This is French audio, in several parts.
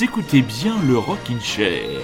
Écoutez bien le Rockin' Chair.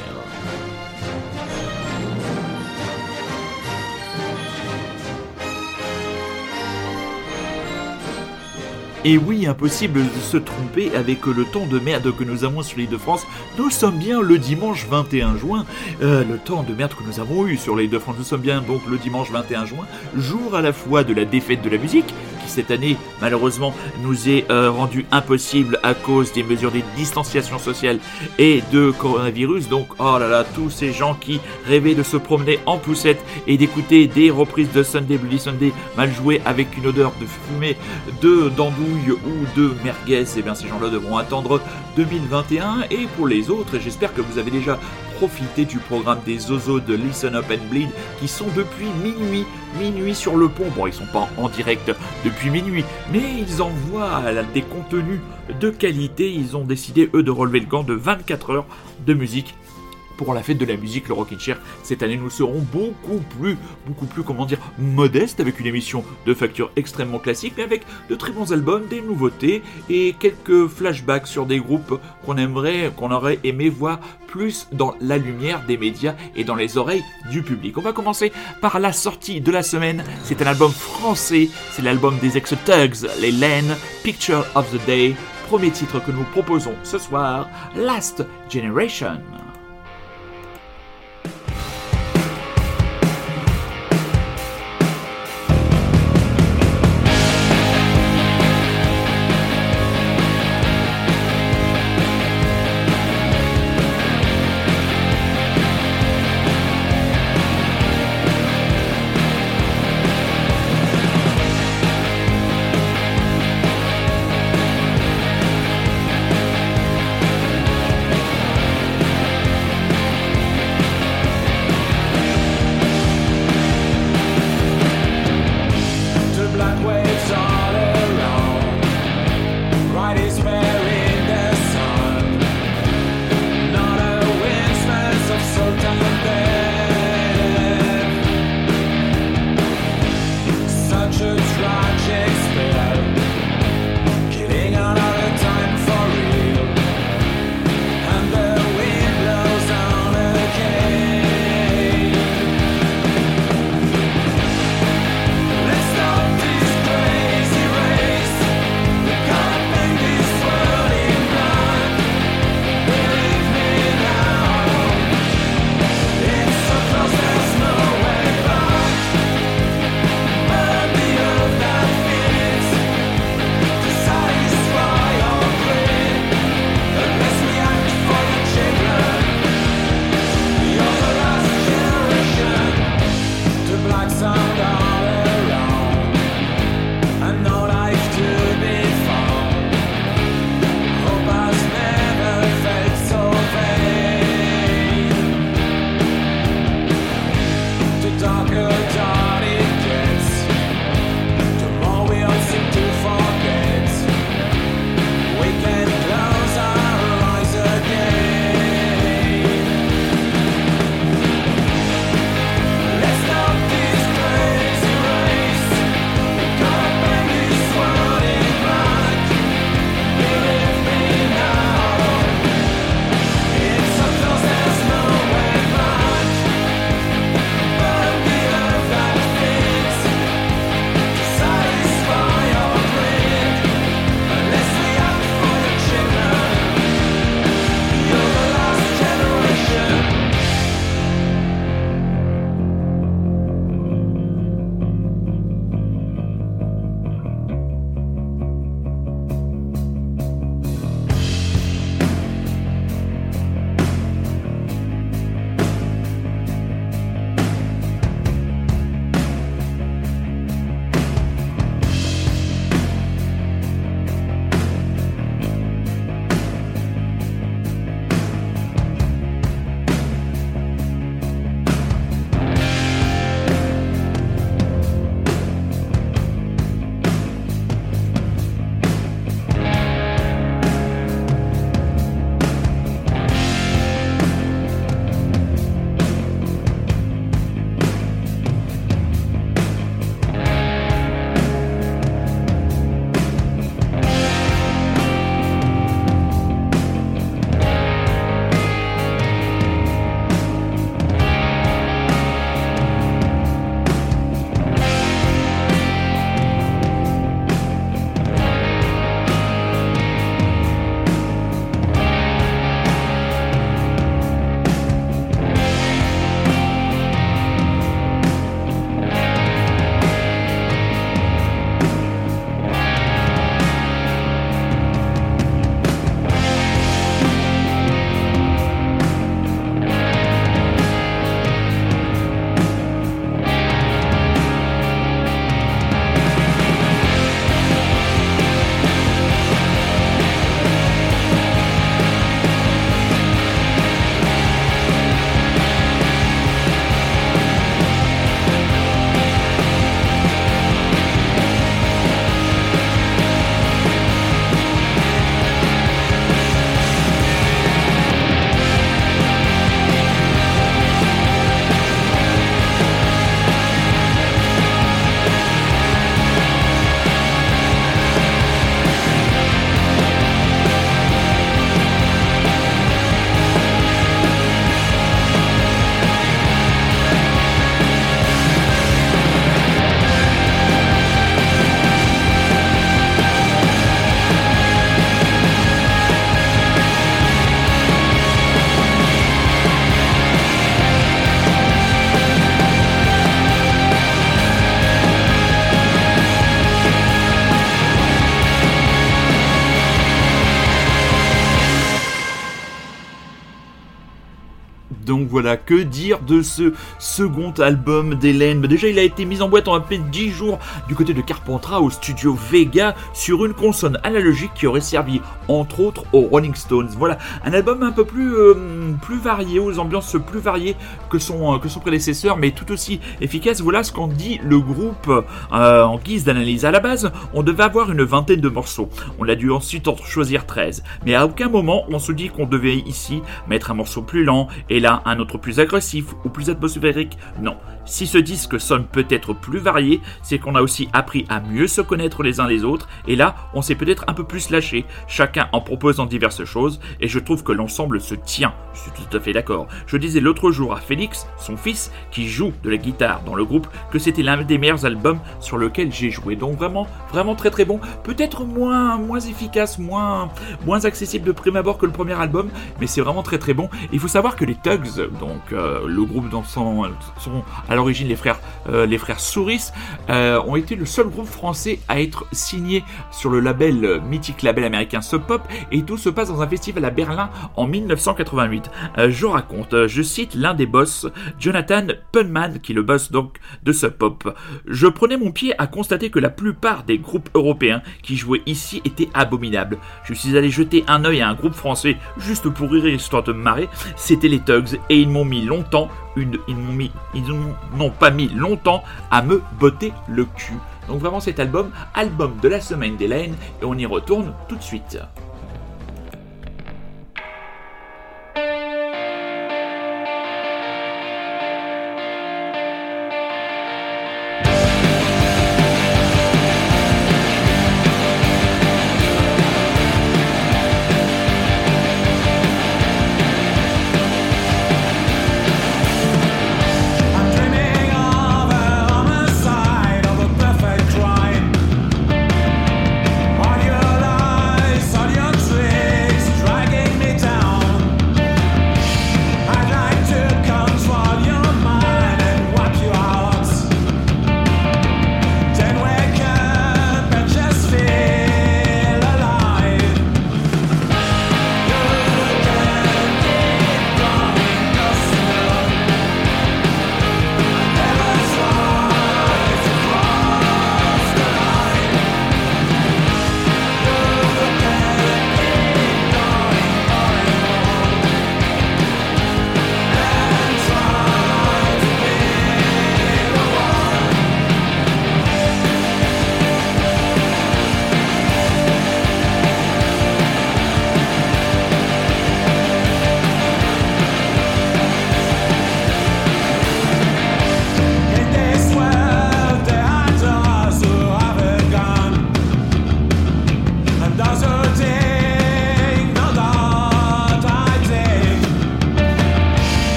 Et oui, impossible de se tromper avec le temps de merde que nous avons sur l'île de France. Nous sommes bien le dimanche 21 juin. Euh, le temps de merde que nous avons eu sur l'île de France. Nous sommes bien donc le dimanche 21 juin, jour à la fois de la défaite de la musique, cette année, malheureusement, nous est euh, rendu impossible à cause des mesures de distanciation sociale et de coronavirus. Donc, oh là là, tous ces gens qui rêvaient de se promener en poussette et d'écouter des reprises de Sunday Bloody Sunday mal jouées avec une odeur de fumée, de d'andouille ou de merguez, et eh bien ces gens-là devront attendre 2021. Et pour les autres, j'espère que vous avez déjà profité du programme des Zozos de Listen Up and Bleed qui sont depuis minuit, minuit sur le pont. Bon, ils sont pas en direct depuis minuit, mais ils envoient des contenus de qualité. Ils ont décidé, eux, de relever le gant de 24 heures de musique pour la fête de la musique, le Rockin' Chair. Cette année, nous serons beaucoup plus, beaucoup plus, comment dire, modestes avec une émission de facture extrêmement classique, mais avec de très bons albums, des nouveautés et quelques flashbacks sur des groupes qu'on aimerait, qu'on aurait aimé voir plus dans la lumière des médias et dans les oreilles du public. On va commencer par la sortie de la semaine. C'est un album français, c'est l'album des ex-Tugs, les Laine, Picture of the Day. Premier titre que nous proposons ce soir, Last Generation. Donc voilà, que dire de ce second album d'Hélène? Bah, Déjà, il a été mis en boîte en à peine 10 jours du côté de Carpentras au studio Vega sur une console analogique qui aurait servi entre autres aux Rolling Stones. Voilà, un album un peu plus, euh, plus varié, aux ambiances plus variées que son, que son prédécesseur, mais tout aussi efficace. Voilà ce qu'en dit le groupe euh, en guise d'analyse. À la base, on devait avoir une vingtaine de morceaux. On a dû ensuite en choisir 13. Mais à aucun moment on se dit qu'on devait ici mettre un morceau plus lent et là un autre plus agressif ou plus atmosphérique. Non. Si ce disque sonne peut-être plus varié, c'est qu'on a aussi appris à mieux se connaître les uns les autres et là on s'est peut-être un peu plus lâché, chacun en proposant diverses choses et je trouve que l'ensemble se tient. Je suis tout à fait d'accord. Je disais l'autre jour à Félix, son fils, qui joue de la guitare dans le groupe, que c'était l'un des meilleurs albums sur lequel j'ai joué. Donc vraiment, vraiment très très bon. Peut-être moins, moins efficace, moins, moins accessible de prime abord que le premier album, mais c'est vraiment très très bon. Il faut savoir que les Tugs, donc euh, le groupe dans son, sont à l'origine les frères, euh, les frères Souris, euh, ont été le seul groupe français à être signé sur le label mythique label américain Sub Pop, et tout se passe dans un festival à Berlin en 1988. je raconte, je cite l'un des boss, Jonathan Punman, qui est le boss donc de Sub Pop. Je prenais mon pied à constater que la plupart des groupes européens qui jouaient ici étaient abominables. Je suis allé jeter un œil à un groupe français juste pour rire histoire de me marrer. C'était les Tugs et ils m'ont mis longtemps, ils m'ont mis, n'ont pas mis longtemps à me botter le cul. Donc vraiment cet album, album de la semaine d'Hélène et on y retourne tout de suite.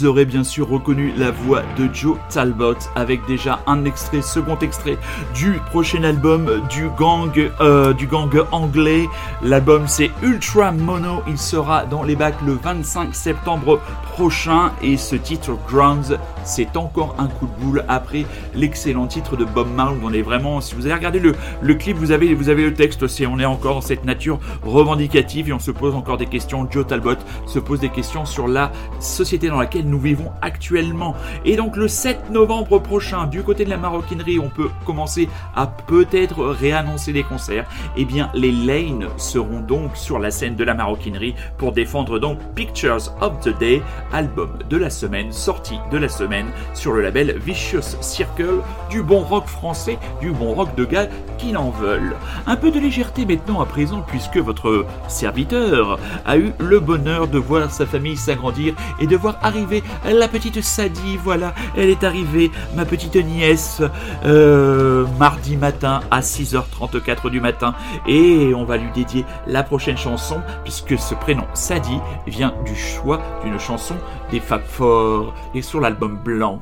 Vous aurez bien sûr reconnu la voix de Joe Talbot avec déjà un extrait, second extrait du prochain album du gang, euh, du gang anglais. L'album c'est Ultra Mono. Il sera dans les bacs le 25 septembre prochain et ce titre Grounds c'est encore un coup de boule après l'excellent titre de Bob Marley. On est vraiment, si vous avez regardé le, clip, vous avez, le texte aussi. On est encore dans cette nature revendicative et on se pose encore des questions. Joe Talbot se pose des questions sur la société dans laquelle nous vivons actuellement. Et donc le 7 novembre prochain, du côté de la maroquinerie, on peut commencer à peut-être réannoncer des concerts. Eh bien, les Lane seront donc sur la scène de la maroquinerie pour défendre donc Pictures of the Day, album de la semaine, sortie de la semaine sur le label Vicious Circle, du bon rock français, du bon rock de gars qui n'en veulent. Un peu de légèreté maintenant à présent puisque votre serviteur a eu le bonheur de voir sa famille s'agrandir et de voir arriver la petite Sadie, voilà, elle est arrivée, ma petite nièce, euh, mardi matin à 6h34 du matin et on va lui dédier la prochaine chanson puisque ce prénom Sadie vient du choix d'une chanson des Fab Four et sur l'album Blanc.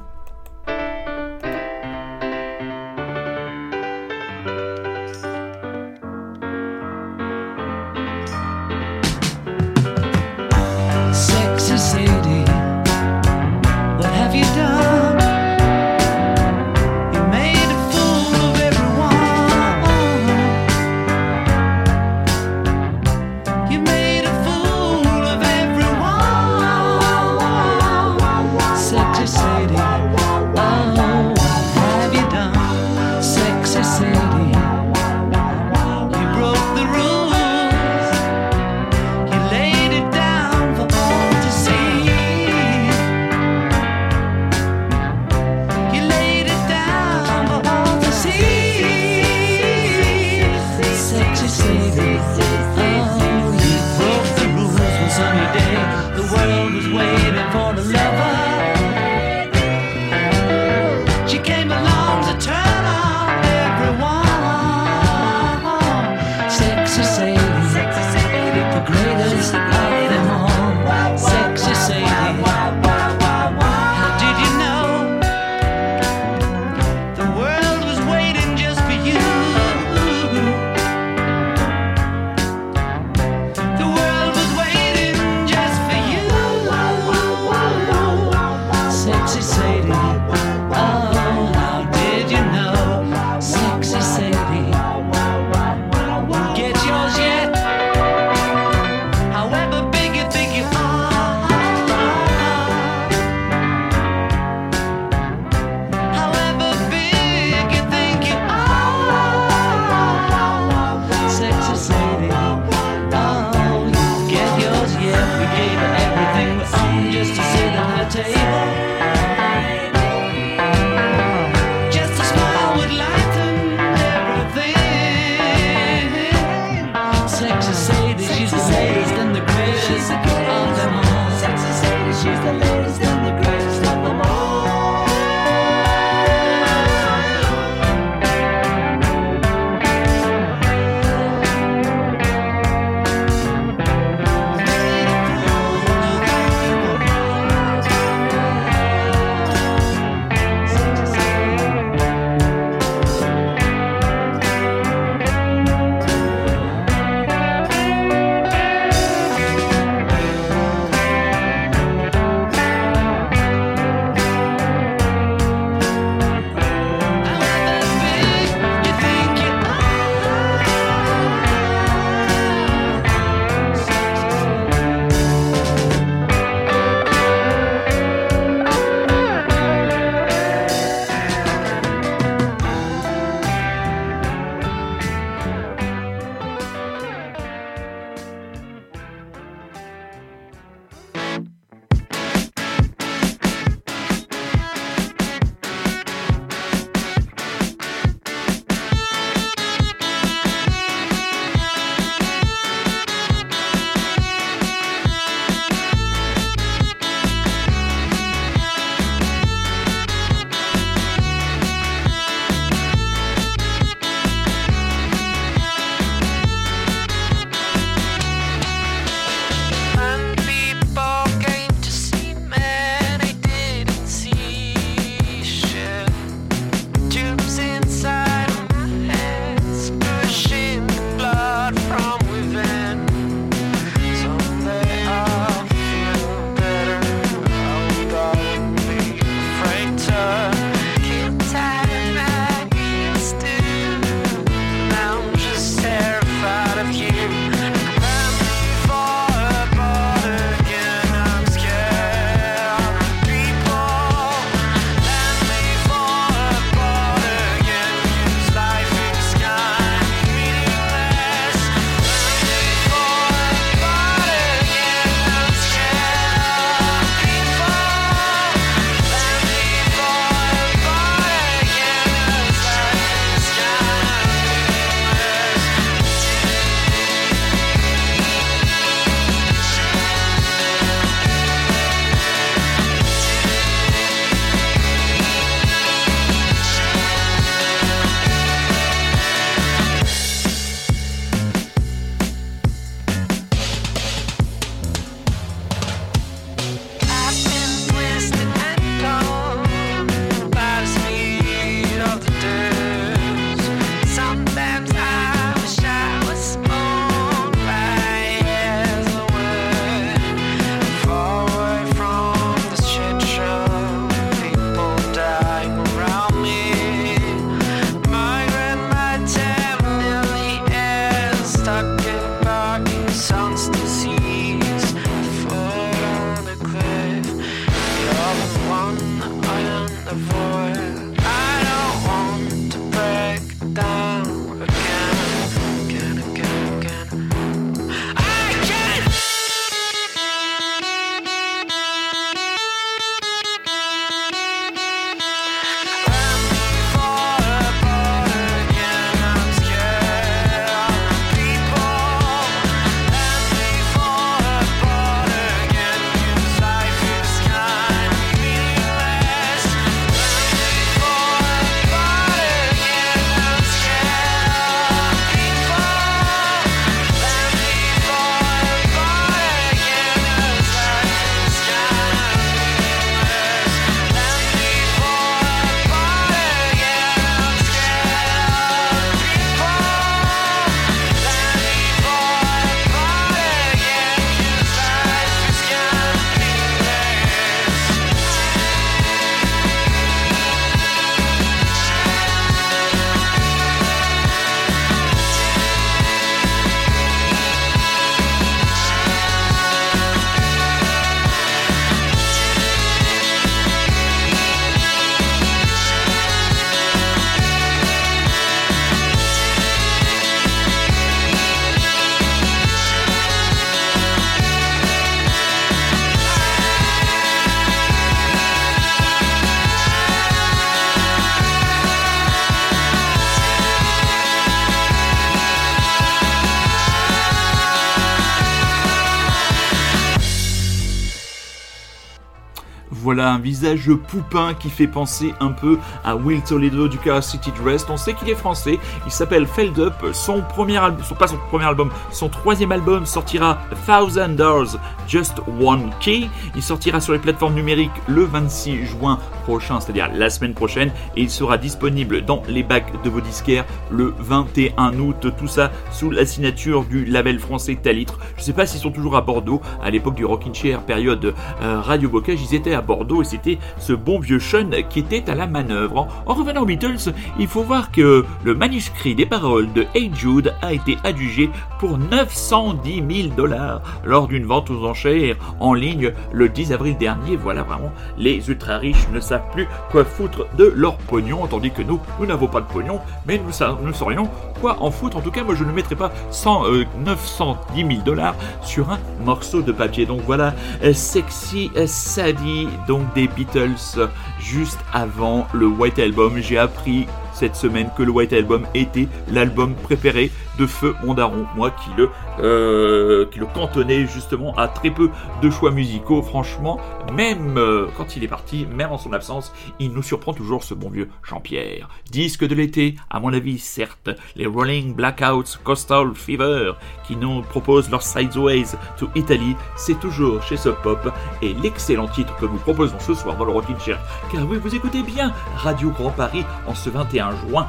Un visage poupin qui fait penser un peu à Will Toledo du Car City Dressed. On sait qu'il est français, il s'appelle Feld Up. Son premier album, pas son premier album, son troisième album sortira Thousand Doors, Just One Key. Il sortira sur les plateformes numériques le 26 juin prochain, c'est-à-dire la semaine prochaine, et il sera disponible dans les bacs de vos disquaires le 21 août. Tout ça sous la signature du label français Talitre. Je ne sais pas s'ils sont toujours à Bordeaux. À l'époque du Rockin' Chair, période euh, Radio Bocage, ils étaient à Bordeaux c'était ce bon vieux Sean qui était à la manœuvre. En revenant aux Beatles, il faut voir que le manuscrit des paroles de Hey Jude a été adjugé pour 910 000 dollars lors d'une vente aux enchères en ligne le 10 avril dernier. Voilà vraiment, les ultra riches ne savent plus quoi foutre de leur pognon, tandis que nous, nous n'avons pas de pognon, mais nous, nous saurions quoi en foutre. En tout cas, moi je ne mettrai pas 100, 910 000 dollars sur un morceau de papier. Donc voilà, euh, Sexy euh, Sadie, donc des Beatles, juste avant le White Album. J'ai appris cette semaine que le White Album était l'album préféré de Feu Mondaron, moi qui le, euh, qui le cantonnais justement à très peu de choix musicaux. Franchement, même euh, quand il est parti, même en son absence, il nous surprend toujours ce bon vieux Jean-Pierre. Disque de l'été, à mon avis, certes, les Rolling Blackouts Coastal Fever qui nous proposent leur Sideways to Italy, c'est toujours chez Sub Pop et l'excellent titre que nous proposons ce soir dans le Rockin' Chair. Car oui, vous écoutez bien Radio Grand Paris en ce 21 juin.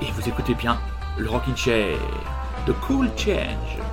Et vous écoutez bien le Rockin' Chair, The Cool Change.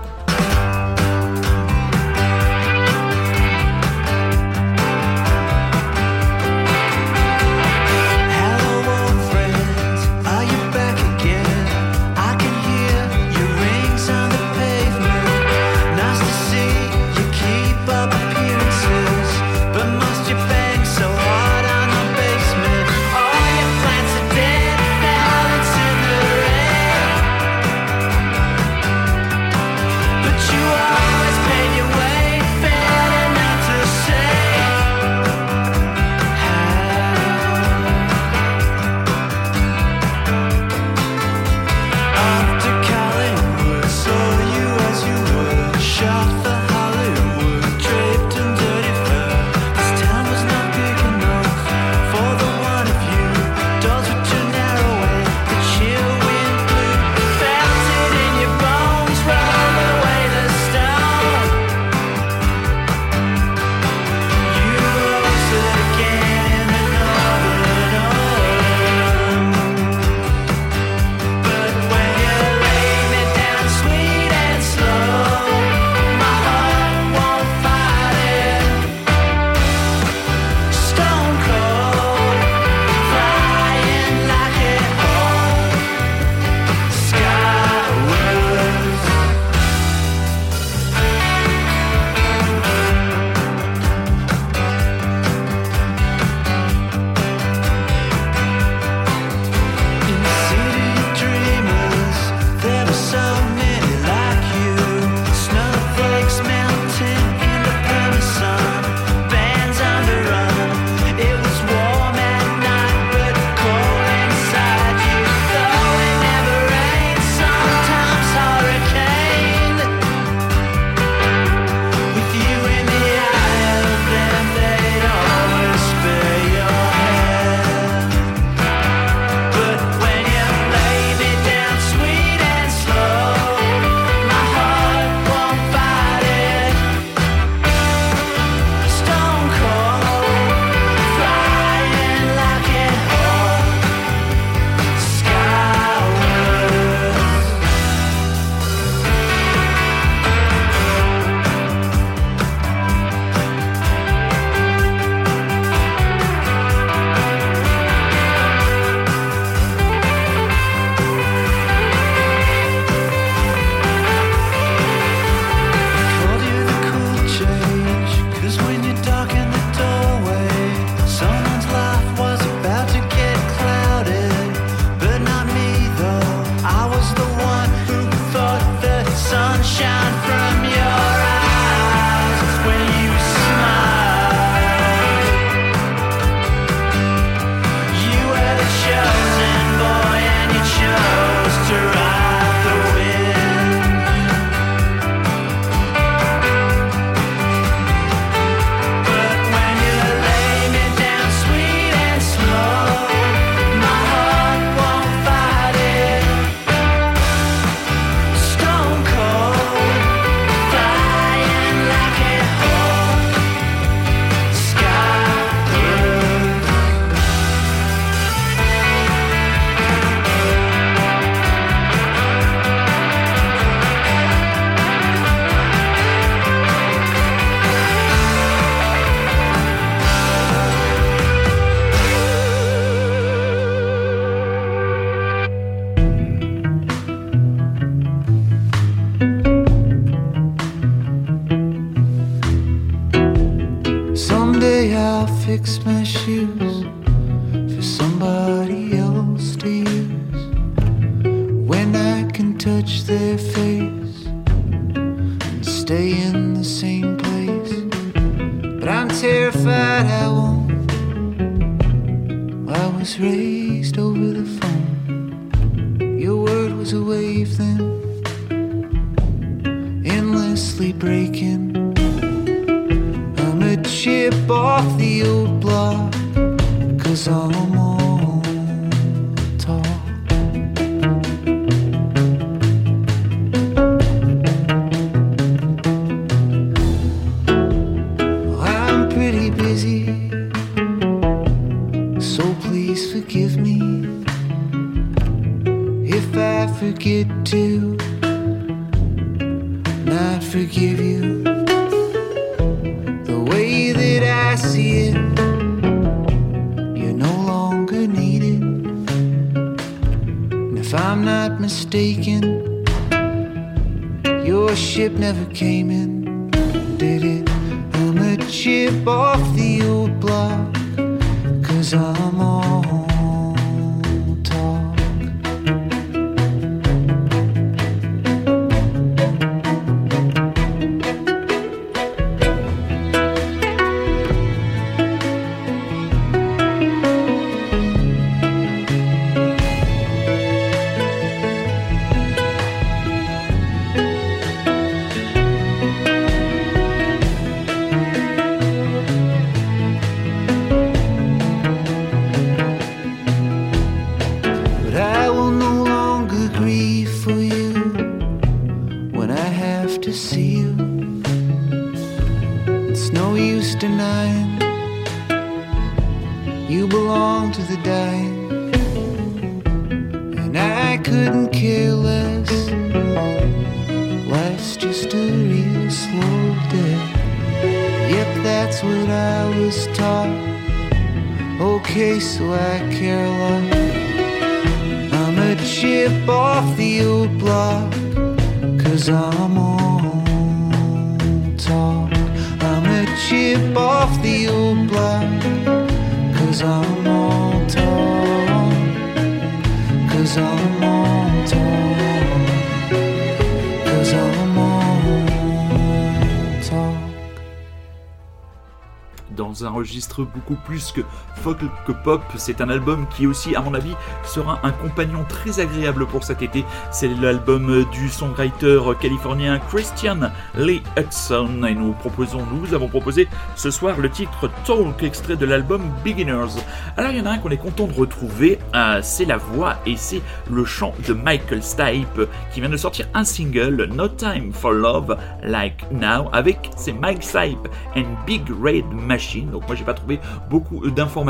Beaucoup plus que folk pop. C'est un album qui aussi, à mon avis, sera un compagnon très agréable pour cet été. C'est l'album du songwriter californien Christian Lee Hudson et nous proposons, nous avons proposé ce soir le titre Talk, extrait de l'album Beginners. Alors il y en a un qu'on est content de retrouver, euh, c'est la voix et c'est le chant de Michael Stipe qui vient de sortir un single, No Time for Love Like Now, avec c'est Mike Stipe and Big Red Machine. Donc moi j'ai pas trouvé beaucoup d'informations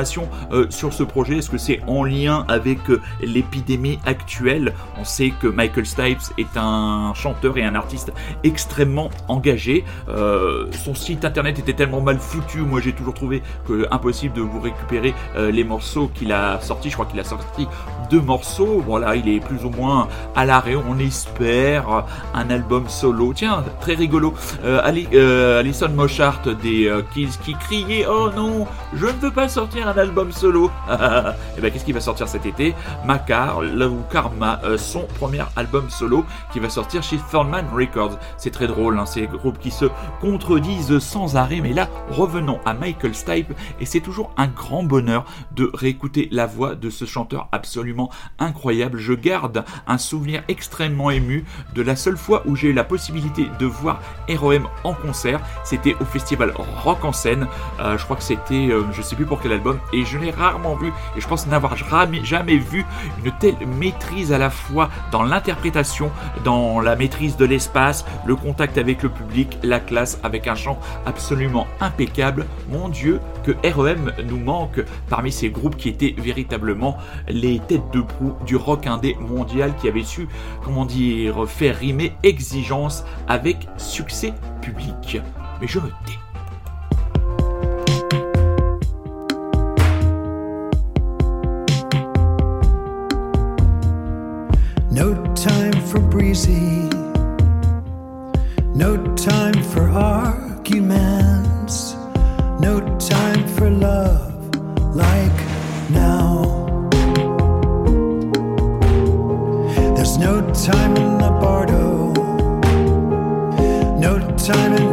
euh, sur ce projet. Est-ce que c'est en lien avec euh, l'épidémie actuelle? On sait que Michael Stipes est un chanteur et un artiste extrêmement engagé. Euh, son site internet était tellement mal foutu, moi j'ai toujours trouvé que impossible de vous récupérer les morceaux qu'il a sortis. Je crois qu'il a sorti deux morceaux. Voilà, il est plus ou moins à l'arrêt. On espère un album solo. Tiens, très rigolo. Ali- Alison Moshart des euh, qui criait Oh non, je ne veux pas sortir un album solo. Et ben qu'est-ce qui va sortir cet été? Macar, Love Karma, euh, son premier album solo qui va sortir chez Thornman Records. C'est très drôle, hein, ces groupes qui se contredisent sans arrêt. Mais là, revenons à Michael Stipe et c'est toujours un grand bonheur de réécouter la voix de ce chanteur absolument incroyable. Je garde un souvenir extrêmement ému de la seule fois où j'ai eu la possibilité de voir ROM en concert. C'était au festival Rock en scène. Euh, je crois que c'était, euh, je sais plus pour quel album, et je l'ai rarement vu. Et je pense n'avoir jamais, vu une telle maîtrise à la fois dans l'interprétation, dans la maîtrise de l'espace, le contact avec le public, la classe, avec un chant absolument impeccable. Mon Dieu, que REM nous manque parmi ces groupes qui étaient véritablement les têtes de proue du rock indé mondial qui avait su, comment dire, faire rimer exigence avec succès public. Mais je me tais. for breezy, no time for arguments, no time for love like now. There's no time in the bardo, no time in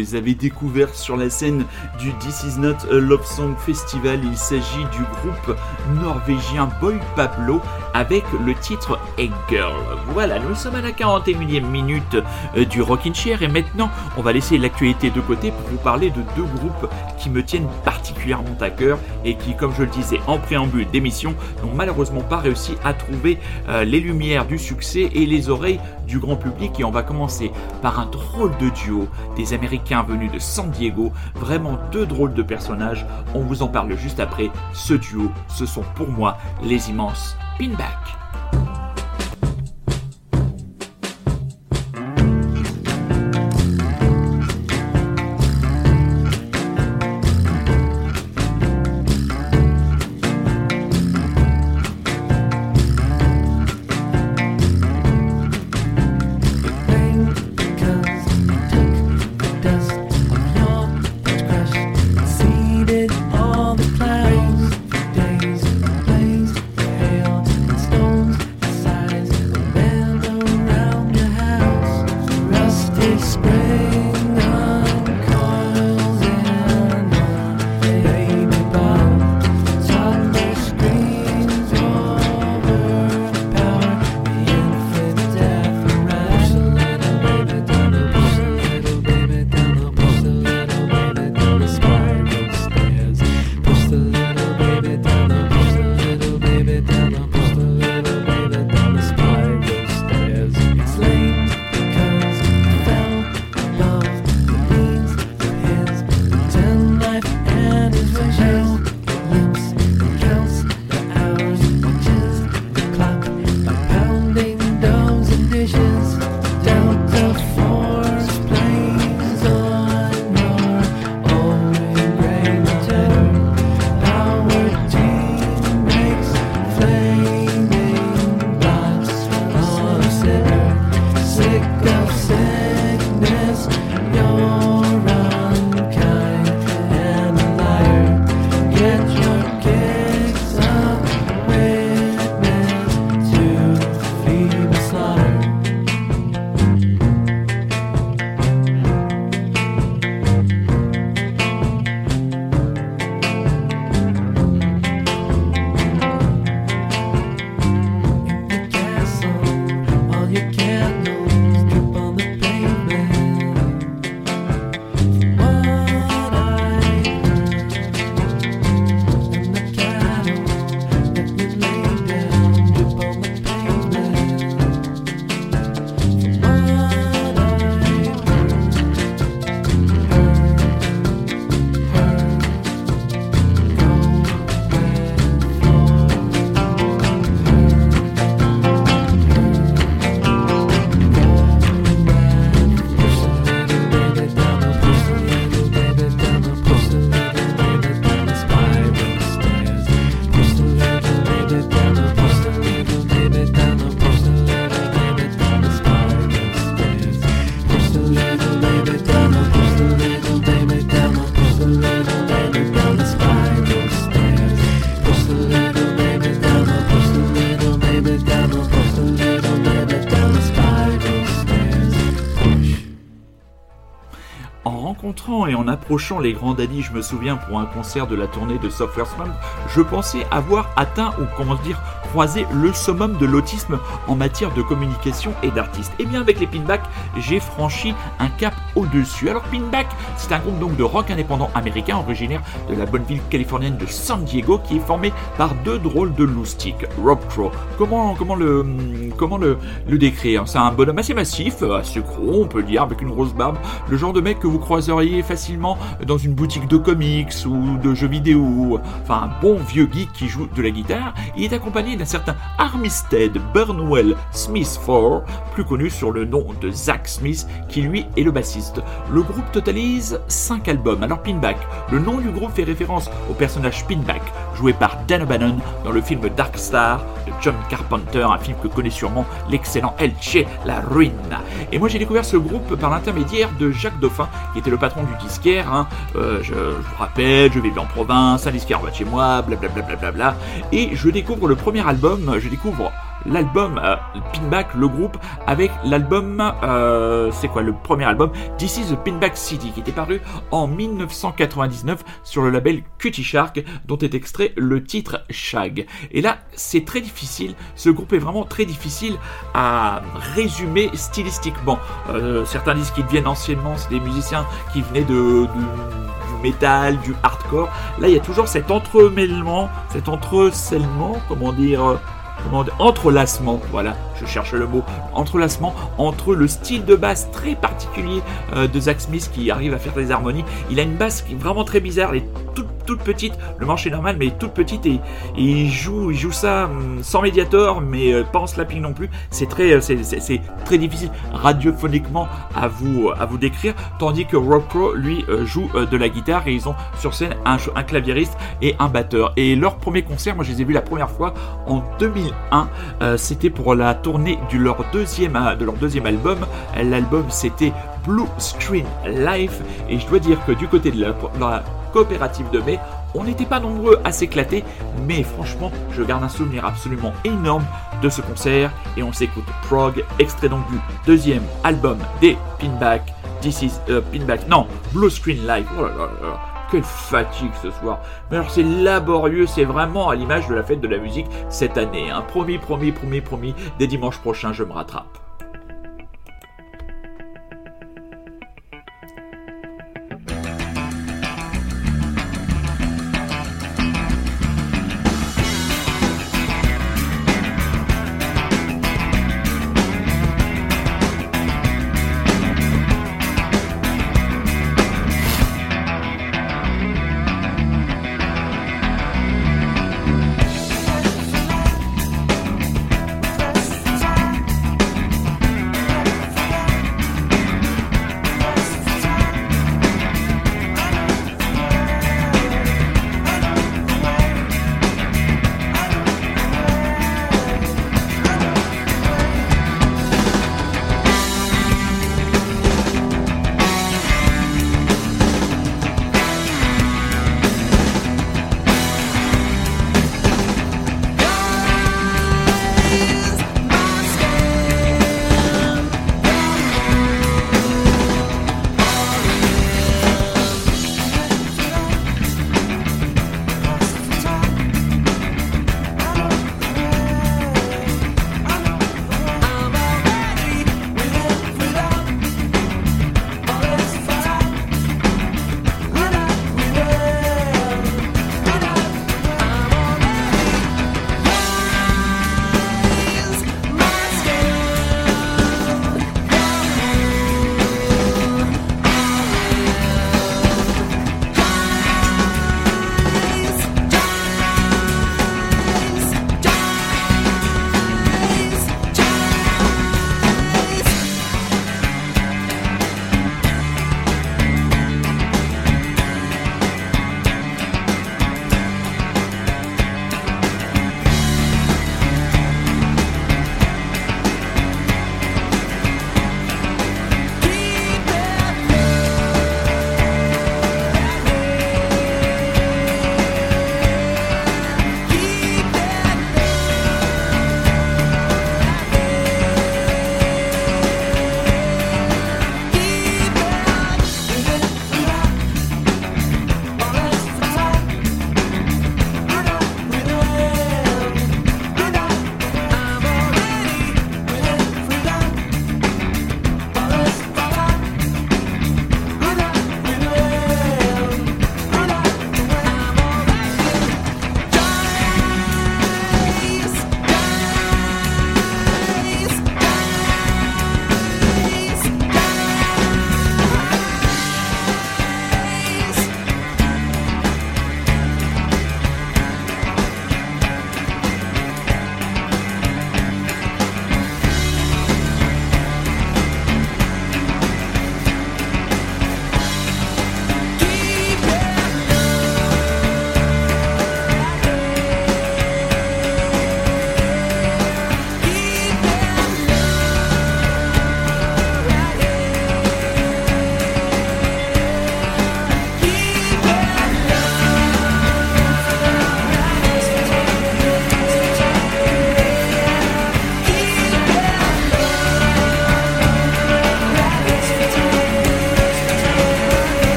les avait découverts sur la scène du This Is Not a Love Song Festival. Il s'agit du groupe norvégien Boy Pablo avec le titre Egg Girl. Voilà, nous sommes à la 41e minute euh, du Rockin' Chair et maintenant on va laisser l'actualité de côté pour vous parler de deux groupes qui me tiennent particulièrement à cœur et qui, comme je le disais en préambule d'émission, n'ont malheureusement pas réussi à trouver euh, les lumières du succès et les oreilles du grand public. Et on va commencer par un drôle de duo des Américains venus de San Diego, vraiment deux drôles de personnages. On vous en parle juste après. Ce duo, ce sont pour moi les immenses Pinback. et en approchant les grands daddies, je me souviens pour un concert de la tournée de Software Slump, je pensais avoir atteint ou comment dire croisé le summum de l'autisme en matière de communication et d'artistes. Et bien avec les Pinback, j'ai franchi un cap au-dessus. Alors Pinback, c'est un groupe donc de rock indépendant américain originaire de la bonne ville californienne de San Diego qui est formé par deux drôles de loustiques. Rob Crow. Comment comment le comment le, le décrire? C'est un bonhomme assez massif, assez gros, on peut dire, avec une grosse barbe, le genre de mec que vous croiseriez facilement dans une boutique de comics ou de jeux vidéo. Enfin, un bon vieux geek qui joue de la guitare. Il est accompagné d'un certain Armistead Burnwell Smith 4, plus connu sur le nom de Zach Smith, qui lui est le bassiste. Le groupe totalise 5 albums. Alors Pinback, le nom du groupe fait référence au personnage Pinback, joué par Dan O'Bannon dans le film Dark Star de John Carpenter, un film que connaît sûrement l'excellent Elche La Ruine. Et moi j'ai découvert ce groupe par l'intermédiaire de Jacques Dauphin, qui était le patron du disquaire. hein. Euh, je, vous rappelle, je vivais en province, un disquaire va chez moi, blablabla. Bla, bla, bla, bla. Et je découvre le premier album, je découvre l'album euh, Pinback, le groupe, avec l'album, euh, c'est quoi le premier album This is the Pinback City, qui était paru en 1999 sur le label Cutie Shark, dont est extrait le titre Shag. Et là, c'est très difficile, ce groupe est vraiment très difficile à résumer stylistiquement. Euh, certains disent qu'ils viennent anciennement, c'est des musiciens qui venaient de, de- métal, du hardcore. Là, il y a toujours cet entremêlement, cet entrecellement, comment dire, entrelacement, voilà, je cherche le mot, entrelacement entre le style de basse très particulier euh, de Zach Smith qui arrive à faire des harmonies. Il a une basse qui est vraiment très bizarre, elle est toute, toute petite, le manche est normal, mais toute petite et, il joue, il joue ça hum, sans médiator, mais euh, pas en slapping non plus. C'est très, euh, c'est- très difficile radiophoniquement à vous, à vous décrire, tandis que Rock Pro lui euh, joue de la guitare et ils ont sur scène un, un claviériste et un batteur. Et leur premier concert, moi je les ai vus la première fois en 2001. Euh, c'était pour la tournée de leur deuxième, de leur deuxième album. L'album c'était Blue Screen Life et je dois dire que du côté de la, coopérative de mai, on n'était pas nombreux à s'éclater, mais franchement, je garde un souvenir absolument énorme de ce concert et on s'écoute Prog, extrait donc du deuxième album des Pinback. This is euh, Pinback, non, Blue Screen Live. Oh là là là, quelle fatigue ce soir. Mais alors c'est laborieux, c'est vraiment à l'image de la fête de la musique cette année. Hein. Promis, promis, promis, promis, dès dimanche prochain, je me rattrape.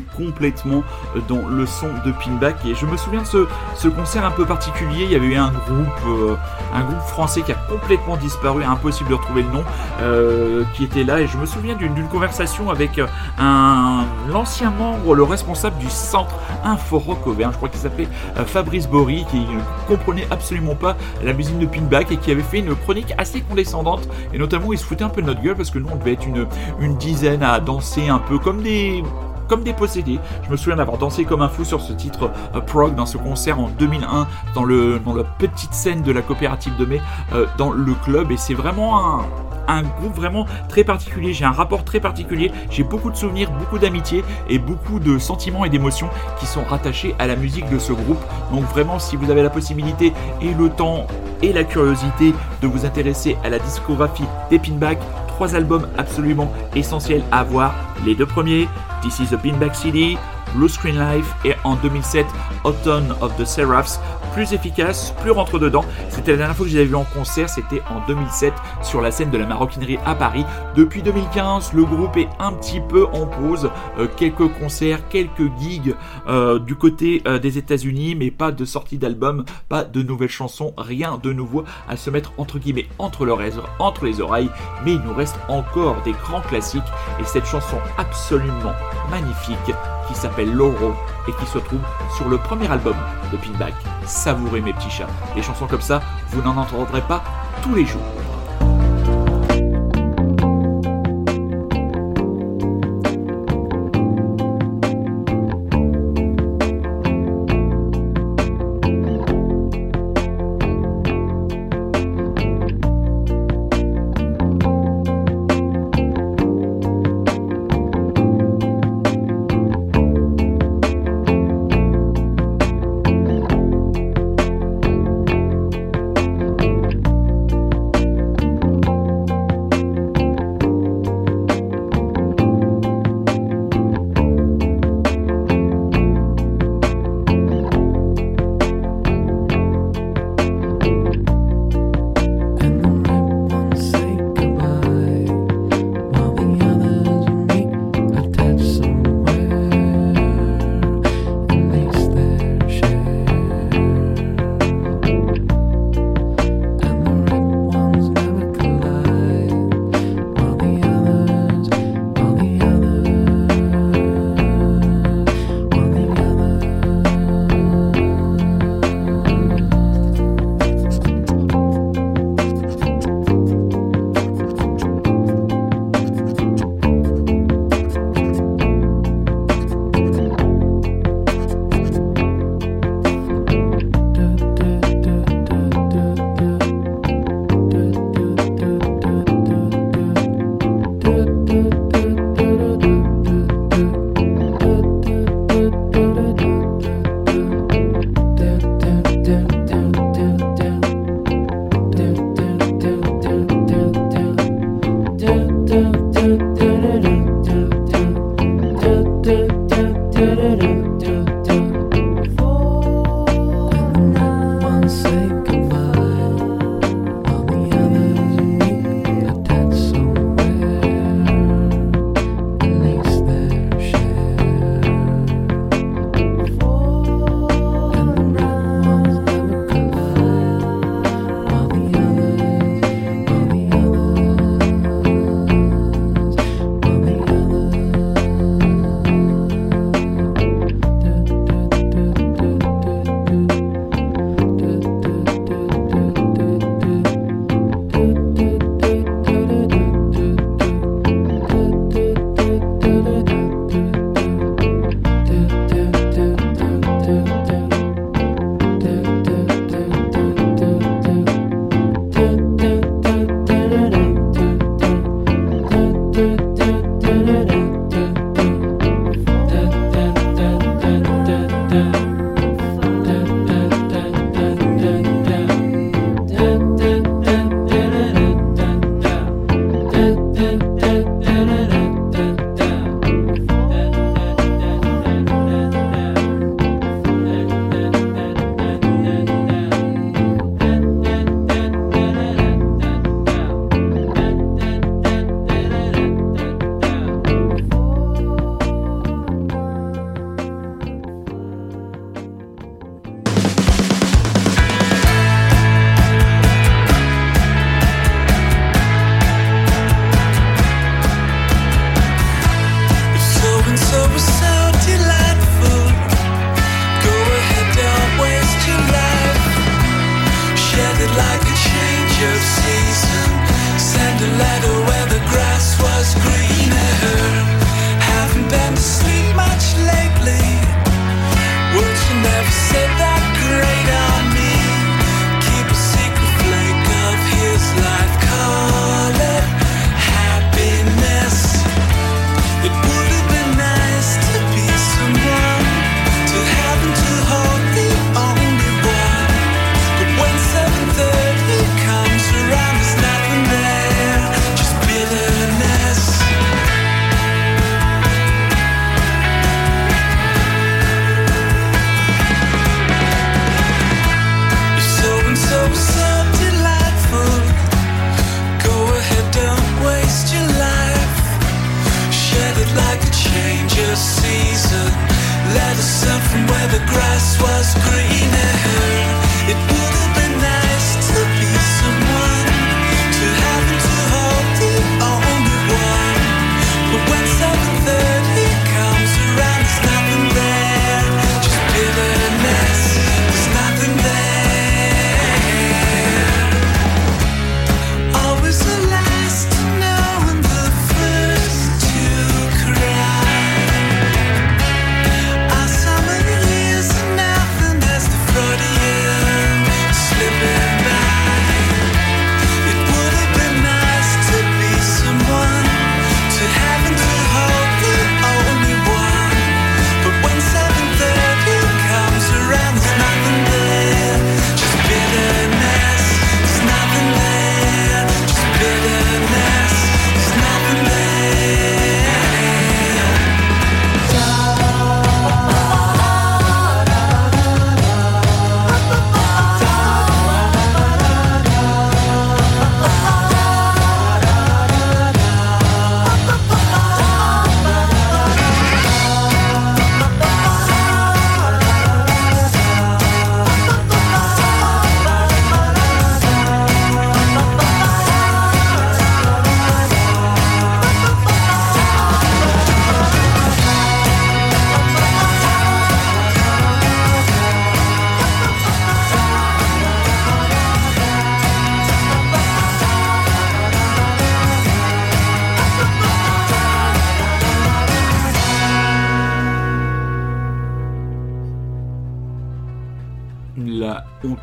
Complètement euh, dans le son de Pinback. Et je me souviens de ce, ce concert un peu particulier. Il y avait eu un groupe, euh, un groupe français qui a complètement disparu, impossible de retrouver le nom, euh, qui était là. Et je me souviens d'une conversation avec un l'ancien membre, le responsable du centre Info Rock Auvergne, je crois qu'il s'appelait Fabrice Bory, qui ne comprenait absolument pas la musique de Pinback et qui avait fait une chronique assez condescendante. Et notamment il se foutait un peu de notre gueule parce que nous on devait être une dizaine à danser un peu comme des comme des possédés. Je me souviens d'avoir dansé comme un fou sur ce titre euh, prog dans ce concert en 2001 dans le dans la petite scène de la coopérative de mai euh, dans le club et c'est vraiment un groupe vraiment très particulier, j'ai un rapport très particulier, j'ai beaucoup de souvenirs, beaucoup d'amitié et beaucoup de sentiments et d'émotions qui sont rattachés à la musique de ce groupe. Donc vraiment si vous avez la possibilité et le temps et la curiosité de vous intéresser à la discographie des Pinback, trois albums absolument essentiels à voir. Les deux premiers, This is a Pinback CD, Blue Screen Life et en 2007 Autumn of the Seraphs, plus efficace, plus rentre dedans. C'était la dernière fois que je les avais vu en concert, c'était en 2007 sur la scène de la maroquinerie à Paris. Depuis 2015, le groupe est un petit peu en pause, Euh, quelques concerts, quelques gigs euh, du côté euh, des États-Unis, mais pas de sortie d'album, pas de nouvelles chansons, rien de nouveau à se mettre entre guillemets entre, entre les oreilles. Mais il nous reste encore des grands classiques et cette chanson absolument magnifique qui s'appelle Loro et qui se trouve sur le premier album de Pinback. Savourez mes petits chats. Des chansons comme ça, vous n'en entendrez pas tous les jours.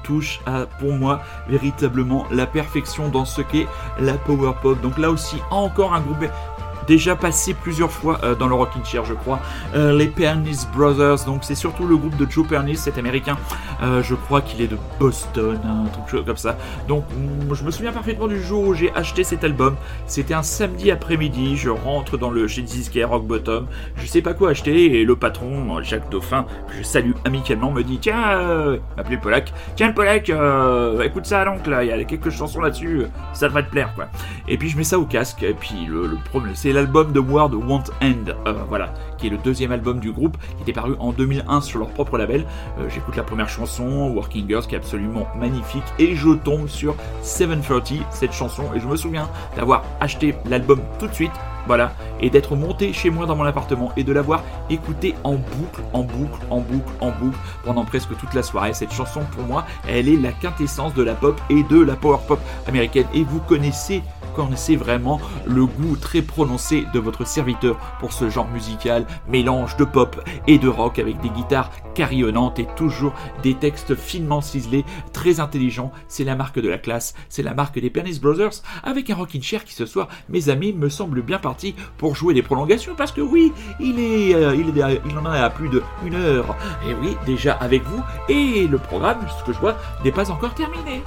Touche à, pour moi, véritablement la perfection dans ce qu'est la power pop. Donc là aussi, encore un groupe déjà passé plusieurs fois euh, dans le Rockin' Chair, je crois. Euh, les Pernice Brothers, donc c'est surtout le groupe de Joe Pernice, cet américain. Euh, je crois qu'il est de Boston, un truc comme ça. Donc mm, je me souviens parfaitement du jour où j'ai acheté cet album. C'était un samedi après-midi. Je rentre dans le chez Disquet Rock Bottom. Je sais pas quoi acheter et le patron, Jacques Dauphin, que je salue amicalement, me dit Tiens, m'appelait Polak. Tiens, Polak, écoute ça donc là, il y a quelques chansons là-dessus, ça devrait te plaire quoi. Et puis je mets ça au casque. Et puis le, le problème, c'est l'album de Word Want End, euh, voilà, qui est le deuxième album du groupe, qui était paru en 2001 sur leur propre label. Euh, J'écoute la première chanson, Working Girls, qui est absolument magnifique, et je tombe sur 730, cette chanson, et je me souviens d'avoir acheté l'album tout de suite. Voilà, et d'être monté chez moi dans mon appartement et de l'avoir écouté en boucle, en boucle, en boucle, en boucle pendant presque toute la soirée. Cette chanson, pour moi, elle est la quintessence de la pop et de la power pop américaine. Et vous connaissez connaissez vraiment le goût très prononcé de votre serviteur pour ce genre musical, mélange de pop et de rock avec des guitares carillonnantes et toujours des textes finement ciselés, très intelligents. C'est la marque de la classe, c'est la marque des Pernice Brothers, avec un rockin' chair qui ce soir, mes amis, me semble bien parti pour jouer des prolongations parce que oui, il est, euh, il est, il en a à plus de une heure. Et oui, déjà avec vous et le programme, ce que je vois, n'est pas encore terminé.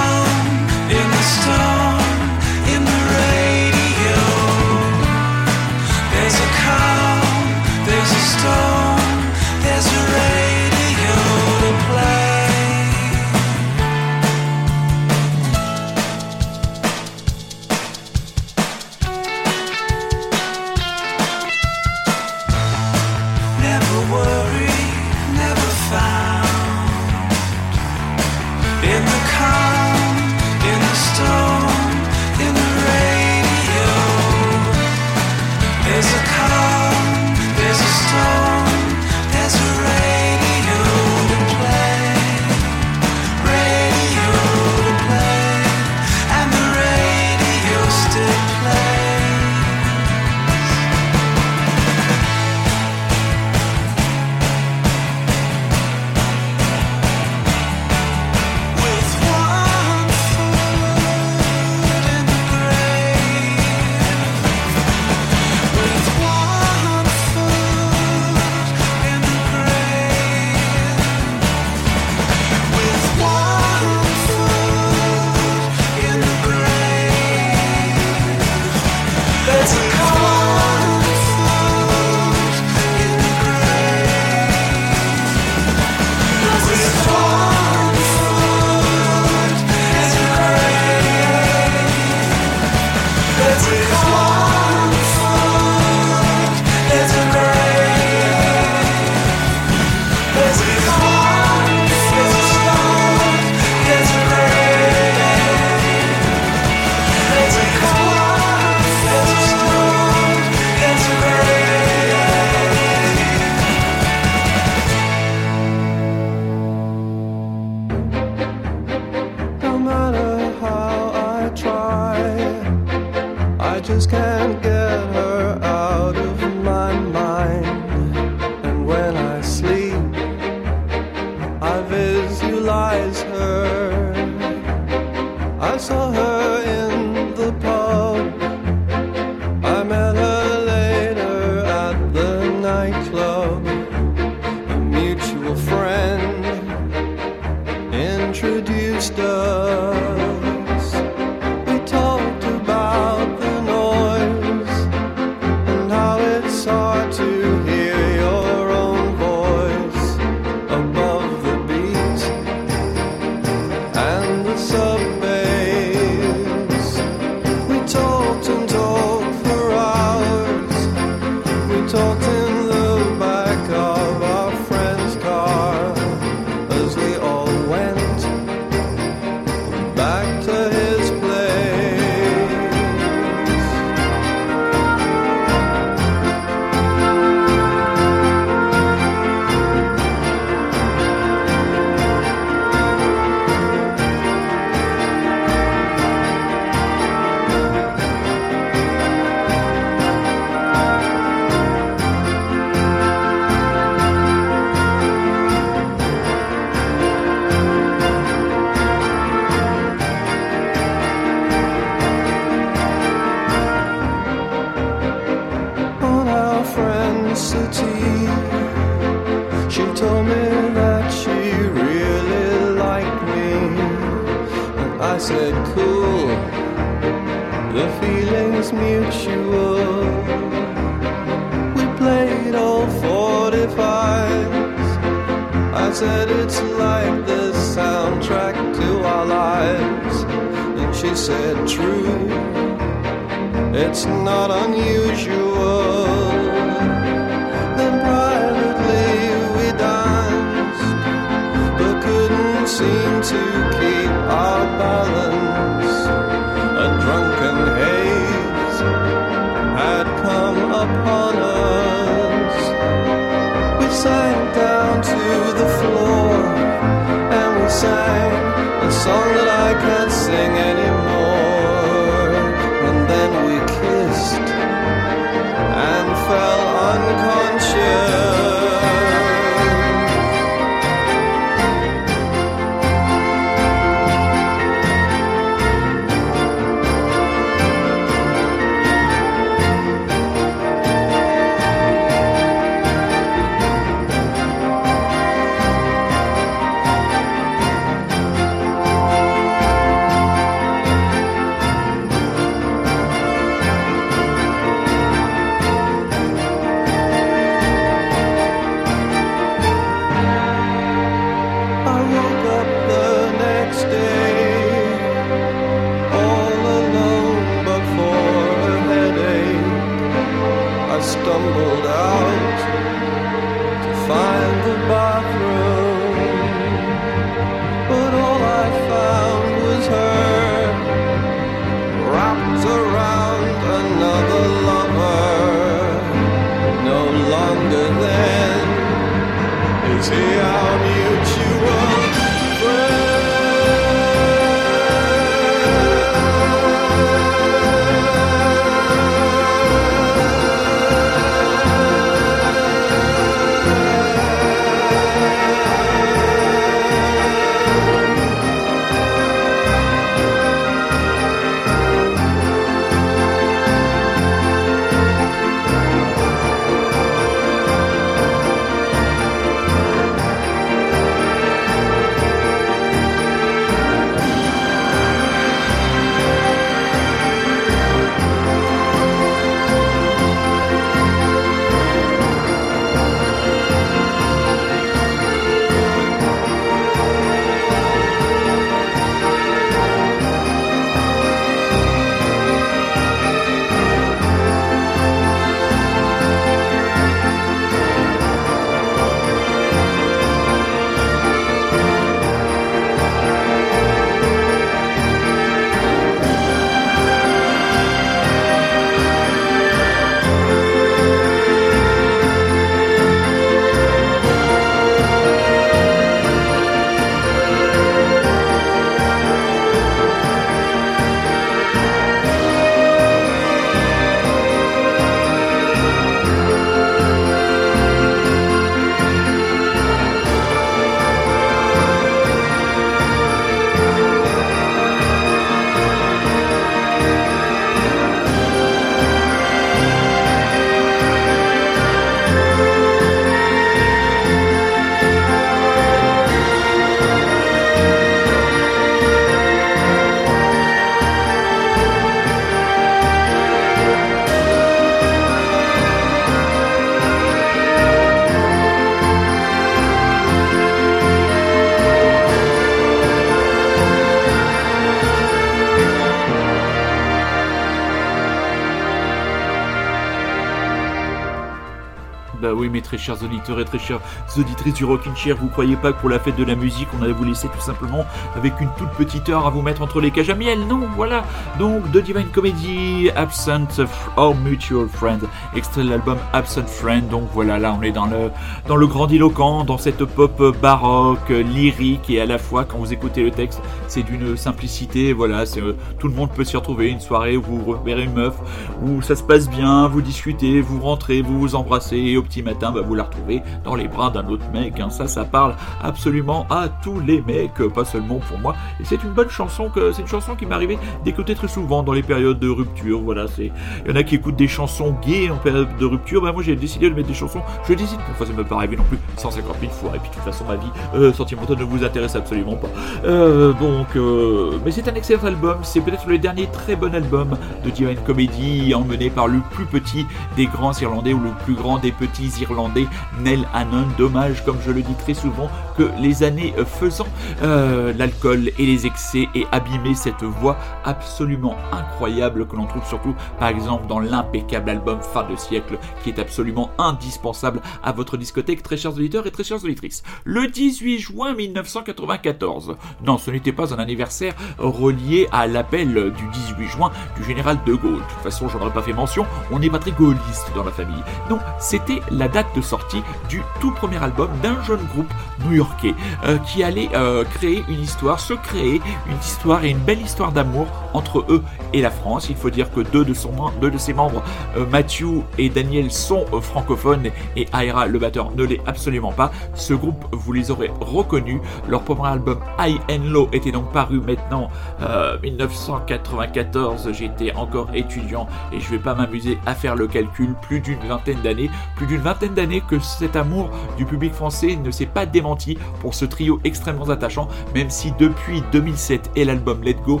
Chers auditeurs et très chères auditrices du Rockin' Chair, vous croyez pas que pour la fête de la musique, on allait vous laisser tout simplement avec une toute petite heure à vous mettre entre les cages à miel Non, voilà. Donc, de Divine Comedy, Absent or Mutual Friend, extrait de l'album Absent Friend. Donc voilà, là, on est dans le dans le grandiloquent, dans cette pop baroque, lyrique et à la fois, quand vous écoutez le texte, c'est d'une simplicité. Voilà, c'est euh, tout le monde peut s'y retrouver. Une soirée où vous verrez une meuf, où ça se passe bien, vous discutez, vous rentrez, vous vous embrassez et au petit matin, bah, vous la retrouvez dans les bras d'un autre mec. hein. Ça, ça parle absolument à tous les mecs, pas seulement pour moi. Et c'est une bonne chanson que c'est une chanson qui m'arrivait d'écouter très souvent dans les périodes de rupture. Voilà, c'est il y en a qui écoutent des chansons gays en période de rupture. Bah moi j'ai décidé de mettre des chansons. Je décide. Parfois ça me pas arriver non plus 150 000 fois. Et puis de toute façon ma vie euh, sentimentale ne vous intéresse absolument pas. Euh, donc, euh, mais c'est un excellent album. C'est peut-être le dernier très bon album de Divine Comedy, emmené par le plus petit des grands Irlandais ou le plus grand des petits Irlandais, Nell Hannon. Dommage, comme je le dis très souvent, que les années faisant, euh, l'alcool et les excès aient abîmé cette voix absolument incroyable que l'on trouve surtout, par exemple, dans l'impeccable album Fin de siècle, qui est absolument indispensable à votre discothèque, très chers auditeurs et très chères auditrices. Le 18 juin 1994. Non, ce n'était pas un anniversaire relié à l'appel du 18 juin du général de Gaulle. De toute façon, j'en aurais pas fait mention, on n'est pas très gaulliste dans la famille. Non, c'était la date de sortie du tout premier album d'un jeune groupe new-yorkais euh, qui allait euh, créer une histoire, se créer une histoire et une belle histoire d'amour entre eux et la France. Il faut dire que deux de, son, deux de ses membres, euh, Matthew et Daniel, sont francophones et Ira, le batteur, ne l'est absolument pas. Ce groupe, vous les aurez reconnus. Leur premier album High and Low était donc paru maintenant euh, 1994. J'étais encore étudiant et je vais pas m'amuser à faire le calcul. Plus d'une vingtaine d'années, plus d'une vingtaine d'années que cet amour du public français ne s'est pas démenti pour ce trio extrêmement attachant, même si depuis 2007 et l'album Let Go,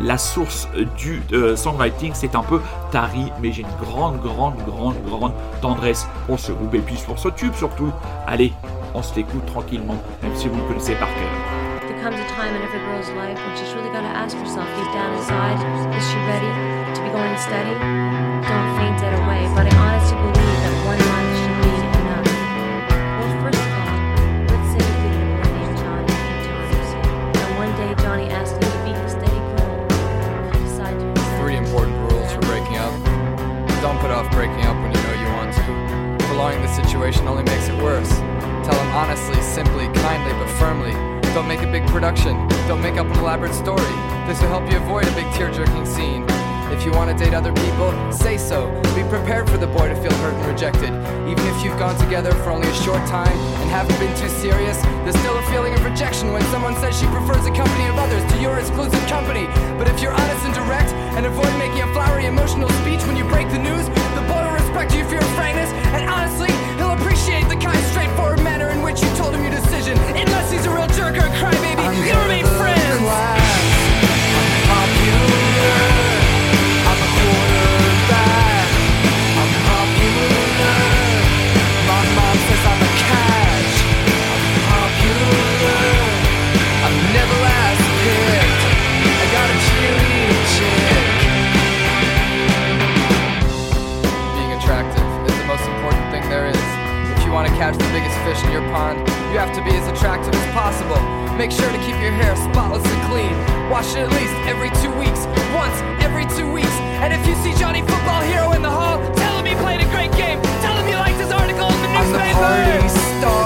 la source du euh, songwriting c'est un peu tari, mais j'ai une grande, grande, grande, grande tendresse pour ce groupe et puis pour ce tube surtout. Allez, on se l'écoute tranquillement, même si vous le connaissez par cœur. Comes a time in every girl's life when she's really got to ask herself deep down inside, is she ready to be going? Don't faint it away, off breaking up when you know you want to. Prolonging the situation only makes it worse. Tell him Honestly, simply, kindly, but firmly. Don't make a big production. Don't make up an elaborate story. This will help you avoid a big tear jerking scene. If you want to date other people, say so. Be prepared for the boy to feel hurt and rejected. Even if you've gone together for only a short time and haven't been too serious, there's still a feeling of rejection when someone says she prefers the company of others to your exclusive company. But if you're honest and direct and avoid making a flowery emotional speech when you break the news, the boy will respect you for your frankness, and honestly, he'll appreciate the kind, straightforward manner in which you told him your decision. Unless he's a real jerk or a crybaby, you'll remain friends. Catch the biggest fish in your pond, you have to be as attractive as possible. Make sure to keep your hair spotless and clean. Wash it at least every two weeks. Once every two weeks. And if you see Johnny Football Hero in the hall, tell him he played a great game. Tell him you liked his article in the newspaper. I'm the party star.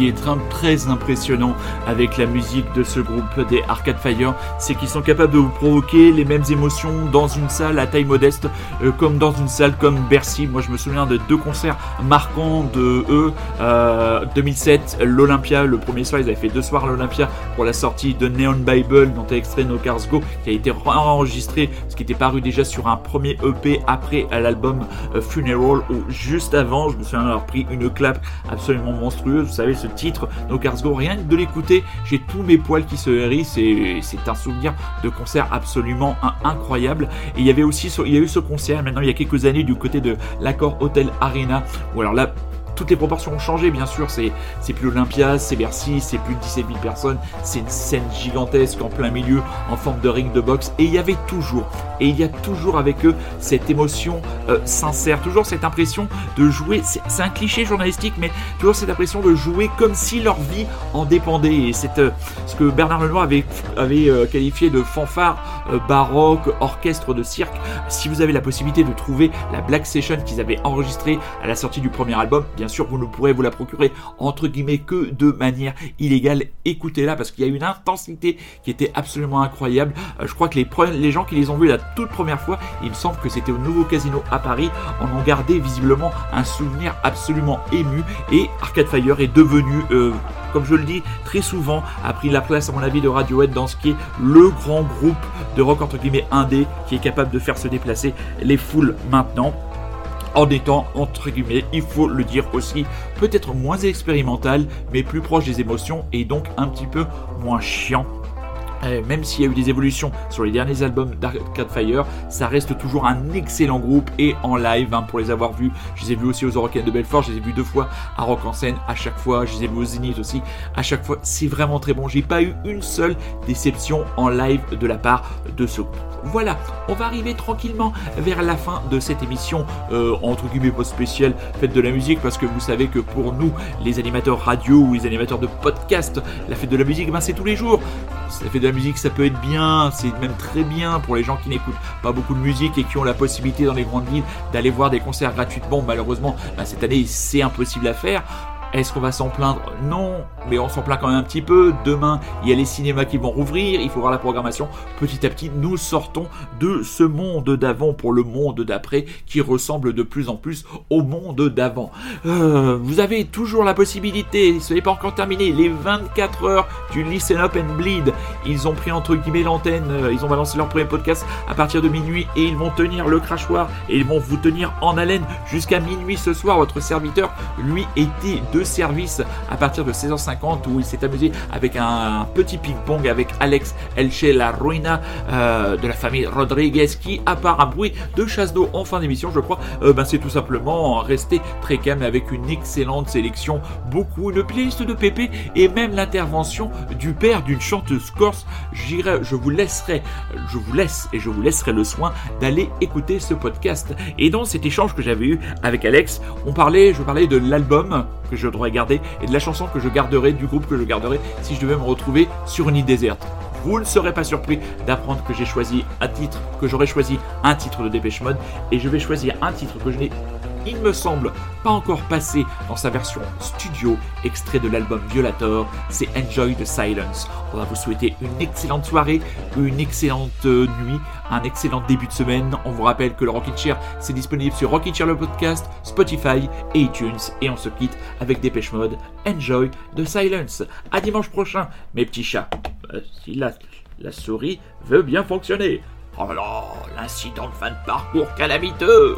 qui est tr- très impressionnant avec la musique de ce groupe des Arcade Fire, c'est qu'ils sont capables de vous provoquer les mêmes émotions dans une salle à taille modeste, euh, comme dans une salle comme Bercy. Moi, je me souviens de deux concerts marquants de eux. Euh, 2007, l'Olympia, le premier soir, ils avaient fait deux soirs l'Olympia pour la sortie de Neon Bible, dont est extrait No Cars Go, qui a été enregistré, ce qui était paru déjà sur un premier EP après l'album euh, Funeral, où juste avant, je me souviens avoir pris une clap absolument monstrueuse. Vous savez, ce titre, No Cars Go, rien que de l'écouter, j'ai tous mes poils qui se hérissent et c'est un souvenir de concert absolument in- incroyable. Et il y avait aussi, il y a eu ce concert maintenant il y a quelques années du côté de l'accord Hotel Arena, où alors là, toutes les proportions ont changé, bien sûr. C'est, plus Olympia, c'est Bercy, c'est plus de 17 000 personnes. C'est une scène gigantesque en plein milieu, en forme de ring de boxe. Et il y avait toujours, et il y a toujours avec eux cette émotion euh, sincère, toujours cette impression de jouer. C'est, un cliché journalistique, mais toujours cette impression de jouer comme si leur vie en dépendait. Et c'est euh, ce que Bernard Lenoir avait, euh, qualifié de fanfare baroque, orchestre de cirque. Si vous avez la possibilité de trouver la Black Session qu'ils avaient enregistrée à la sortie du premier album, bien sûr, vous ne pourrez vous la procurer entre guillemets que de manière illégale. Écoutez-la parce qu'il y a une intensité qui était absolument incroyable. Euh, je crois que les, gens qui les ont vus la toute première fois, il me semble que c'était au nouveau casino à Paris, en ont gardé visiblement un souvenir absolument ému. Et Arcade Fire est devenu, euh, comme je le dis très souvent, a pris la place à mon avis de Radiohead dans ce qui est le grand groupe de rock entre guillemets indé qui est capable de faire se déplacer les foules maintenant en étant, entre guillemets, il faut le dire aussi, peut-être moins expérimental, mais plus proche des émotions et donc un petit peu moins chiant. Euh, même s'il y a eu des évolutions sur les derniers albums d'Arcade Fire, ça reste toujours un excellent groupe et en live hein, pour les avoir vus. Je les ai vus aussi aux Eurocaines de Belfort, je les ai vus deux fois à Rock en scène à chaque fois, je les ai vus au Zénith aussi à chaque fois. C'est vraiment très bon. J'ai pas eu une seule déception en live de la part de ce groupe. Voilà, on va arriver tranquillement vers la fin de cette émission euh, entre guillemets pas spéciale fête de la musique parce que vous savez que pour nous les animateurs radio ou les animateurs de podcast la fête de la musique ben, c'est tous les jours la fête de la musique ça peut être bien c'est même très bien pour les gens qui n'écoutent pas beaucoup de musique et qui ont la possibilité dans les grandes villes d'aller voir des concerts gratuitement. Malheureusement ben, cette année c'est impossible à faire Est-ce qu'on va s'en plaindre Non, mais on s'en plaint quand même un petit peu. Demain, il y a les cinémas qui vont rouvrir, il faut voir la programmation. Petit à petit, nous sortons de ce monde d'avant pour le monde d'après qui ressemble de plus en plus au monde d'avant. Euh, vous avez toujours la possibilité, ce n'est pas encore terminé, les 24 heures du Listen Up and Bleed. Ils ont pris entre guillemets l'antenne, euh, ils ont balancé leur premier podcast à partir de minuit et ils vont tenir le crachoir et ils vont vous tenir en haleine jusqu'à minuit ce soir. Votre serviteur, lui, était de service à partir de 16h50 où il s'est amusé avec un petit ping-pong avec Alex Elche La Ruina euh, de la famille Rodriguez qui, à part un bruit de chasse d'eau en fin d'émission, je crois, euh, ben, c'est tout simplement resté très calme avec une excellente sélection, beaucoup, une playlist de pépé et même l'intervention du père d'une chanteuse corse. J'irai, je vous laisserai, je vous laisse et je vous laisserai le soin d'aller écouter ce podcast. Et dans cet échange que j'avais eu avec Alex, on parlait, je parlais de l'album que je devrais garder et de la chanson que je garderai, du groupe que je garderai si je devais me retrouver sur une île déserte. Vous ne serez pas surpris d'apprendre que j'ai choisi un titre, que j'aurais choisi un titre de Dépêche Mode et je vais choisir un titre que je n'ai il me semble, pas encore passé dans sa version studio, extrait de l'album Violator, c'est Enjoy the Silence. On va vous souhaiter une excellente soirée, une excellente euh, nuit, un excellent début de semaine. On vous rappelle que le Rockin' Chair, c'est disponible sur Rockin' Chair le podcast, Spotify et iTunes. Et on se quitte avec Dépêche Mode, Enjoy the Silence. À dimanche prochain, mes petits chats. Euh, si la, souris veut bien fonctionner. Oh là, l'incident de fin de parcours calamiteux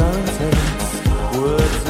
sunsets. Words